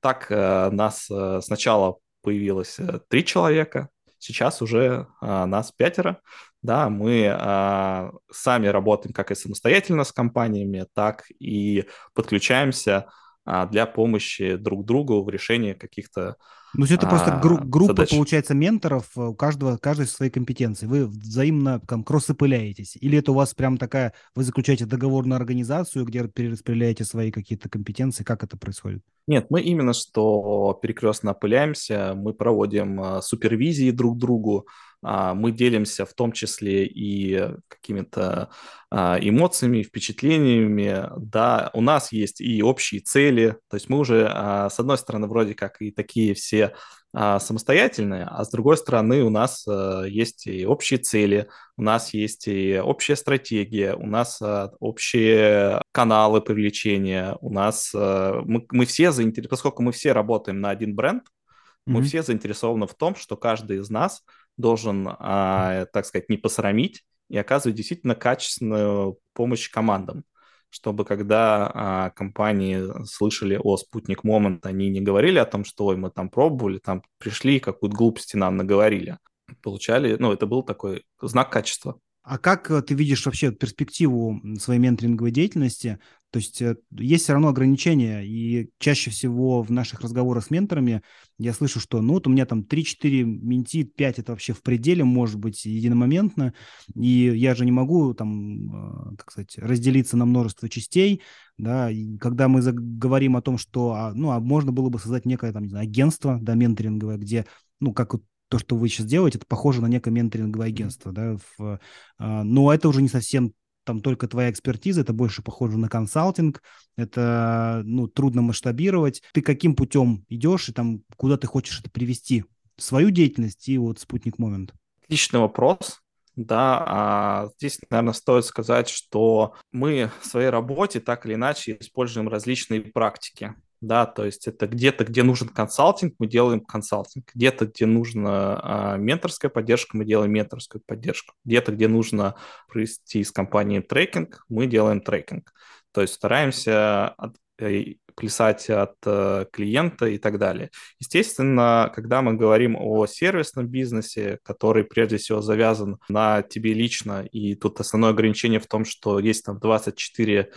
Так нас сначала появилось э, три человека, сейчас уже нас пятеро да, мы а, сами работаем как и самостоятельно с компаниями, так и подключаемся а, для помощи друг другу в решении каких-то ну, это а, просто гру- группа, задач. получается, менторов, э, у каждого, каждой своей компетенции. Вы взаимно там кросс-опыляетесь? Или это у вас прям такая, вы заключаете договор на организацию, где перераспределяете свои какие-то компетенции? Как это происходит? Нет, мы именно что перекрестно опыляемся, мы проводим а, супервизии друг другу, а, мы делимся в том числе и какими-то а, эмоциями, впечатлениями. Да, у нас есть и общие цели, то есть мы уже, а, с одной стороны, вроде как и такие все самостоятельные, а с другой стороны у нас есть и общие цели, у нас есть и общая стратегия, у нас общие каналы привлечения, у нас мы, мы все заинтересованы, поскольку мы все работаем на один бренд, mm-hmm. мы все заинтересованы в том, что каждый из нас должен, а, так сказать, не посрамить и оказывать действительно качественную помощь командам, чтобы когда а, компании слышали о спутник момент, они не говорили о том, что Ой, мы там пробовали, там пришли, какую-то глупости нам наговорили. Получали, ну, это был такой знак качества. А как э, ты видишь вообще перспективу своей менторинговой деятельности? То есть э, есть все равно ограничения, и чаще всего в наших разговорах с менторами я слышу, что ну вот у меня там 3-4 менти, 5 это вообще в пределе может быть единомоментно, и я же не могу там, э, как сказать, разделиться на множество частей, да, и когда мы говорим о том, что, а, ну, а можно было бы создать некое там, знаю, агентство, да, менторинговое, где ну, как вот то, что вы сейчас делаете, это похоже на некое менторинговое агентство, да, в, а, но это уже не совсем там только твоя экспертиза, это больше похоже на консалтинг, это, ну, трудно масштабировать. Ты каким путем идешь и там куда ты хочешь это привести? Свою деятельность и вот спутник момент. Отличный вопрос. Да, а здесь, наверное, стоит сказать, что мы в своей работе так или иначе используем различные практики да, то есть это где-то, где нужен консалтинг, мы делаем консалтинг, где-то, где нужна а, менторская поддержка, мы делаем менторскую поддержку, где-то, где нужно провести с компанией трекинг, мы делаем трекинг. То есть стараемся от, э, плясать от э, клиента и так далее. Естественно, когда мы говорим о сервисном бизнесе, который прежде всего завязан на тебе лично, и тут основное ограничение в том, что есть там 24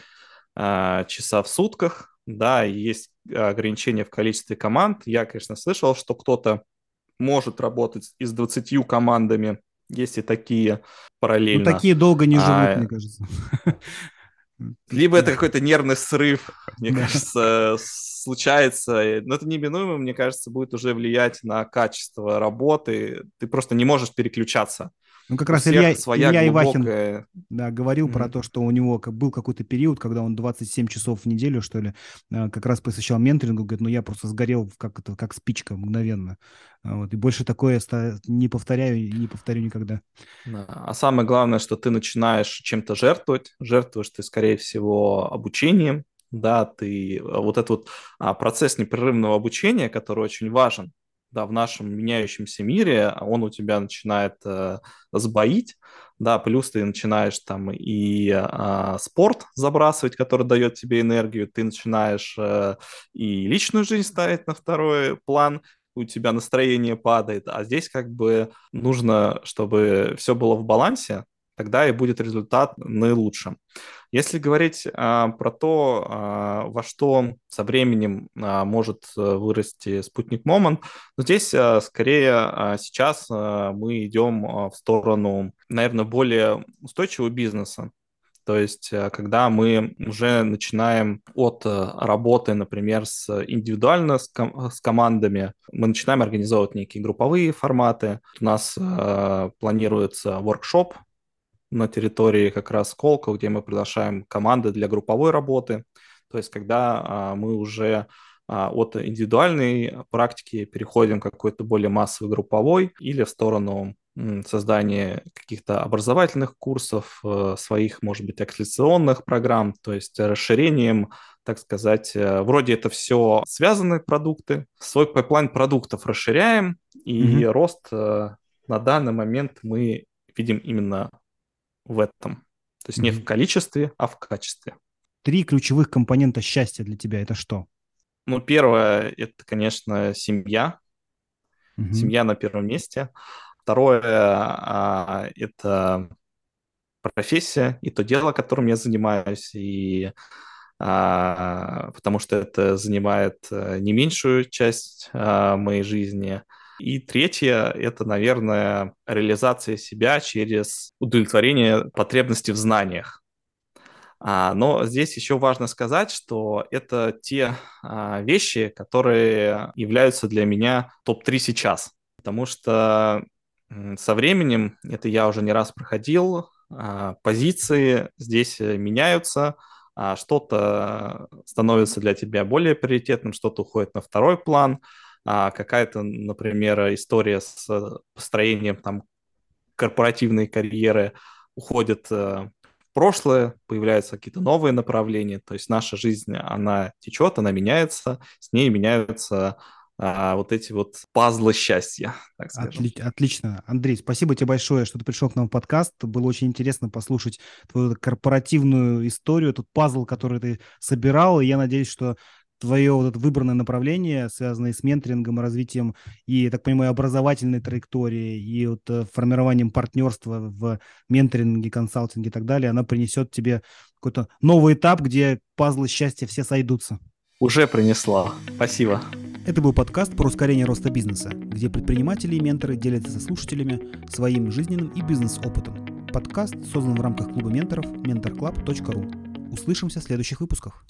э, часа в сутках, да, есть ограничения в количестве команд. Я, конечно, слышал, что кто-то может работать и с 20 командами, есть и такие параллельно. Ну, такие долго не живут, а, мне кажется. <laughs> Либо это какой-то нервный срыв, мне кажется, случается. Но это неминуемо, мне кажется, будет уже влиять на качество работы. Ты просто не можешь переключаться. Ну, как раз Илья, своя Илья глубокая... Ивахин да, говорил mm-hmm. про то, что у него был какой-то период, когда он 27 часов в неделю, что ли, э, как раз посвящал менторингу. Говорит, ну, я просто сгорел как, это, как спичка мгновенно. А вот, и больше такое не повторяю и не повторю никогда. Да. А самое главное, что ты начинаешь чем-то жертвовать. Жертвуешь ты, скорее всего, обучением, да, ты вот этот вот а, процесс непрерывного обучения, который очень важен, да, в нашем меняющемся мире, он у тебя начинает э, сбоить, да, плюс ты начинаешь там и э, спорт забрасывать, который дает тебе энергию, ты начинаешь э, и личную жизнь ставить на второй план, у тебя настроение падает, а здесь как бы нужно, чтобы все было в балансе, тогда и будет результат наилучшим. Если говорить а, про то, а, во что со временем а, может э, вырасти спутник Момент, ну, здесь а, скорее а, сейчас а, мы идем а, в сторону, наверное, более устойчивого бизнеса. То есть, э, когда мы уже начинаем от э, работы, например, с индивидуально с, ком- с командами, мы начинаем организовывать некие групповые форматы. У нас э, планируется воркшоп на территории как раз Колков, где мы приглашаем команды для групповой работы. То есть когда а, мы уже а, от индивидуальной практики переходим к какой-то более массовой групповой или в сторону создания каких-то образовательных курсов, э, своих, может быть, акселерационных программ, то есть расширением, так сказать, э, вроде это все связанные продукты, свой pipeline продуктов расширяем, и mm-hmm. рост э, на данный момент мы видим именно в этом. То есть не в количестве, а в качестве. Три ключевых компонента счастья для тебя это что? Ну, первое, это, конечно, семья. Угу. Семья на первом месте. Второе, а, это профессия и то дело, которым я занимаюсь, и а, потому что это занимает э, не меньшую часть а, моей жизни. И третье – это, наверное, реализация себя через удовлетворение потребностей в знаниях. А, но здесь еще важно сказать, что это те а, вещи, которые являются для меня топ-3 сейчас. Потому что со временем, это я уже не раз проходил, а, позиции здесь э, меняются, что-то становится для тебя более приоритетным, что-то уходит на второй план – а какая-то, например, история с построением там корпоративной карьеры уходит э, в прошлое, появляются какие-то новые направления, то есть наша жизнь, она течет, она меняется, с ней меняются а, вот эти вот пазлы счастья, <laughs> так. Отли- отлично. Андрей, спасибо тебе большое, что ты пришел к нам в подкаст. Было очень интересно послушать твою корпоративную историю, тот пазл, который ты собирал, и я надеюсь, что твое вот это выбранное направление, связанное с менторингом, развитием и, я так понимаю, образовательной траектории и вот э, формированием партнерства в менторинге, консалтинге и так далее, она принесет тебе какой-то новый этап, где пазлы счастья все сойдутся. Уже принесла. Спасибо. Это был подкаст про ускорение роста бизнеса, где предприниматели и менторы делятся со слушателями своим жизненным и бизнес-опытом. Подкаст создан в рамках клуба менторов mentorclub.ru. Услышимся в следующих выпусках.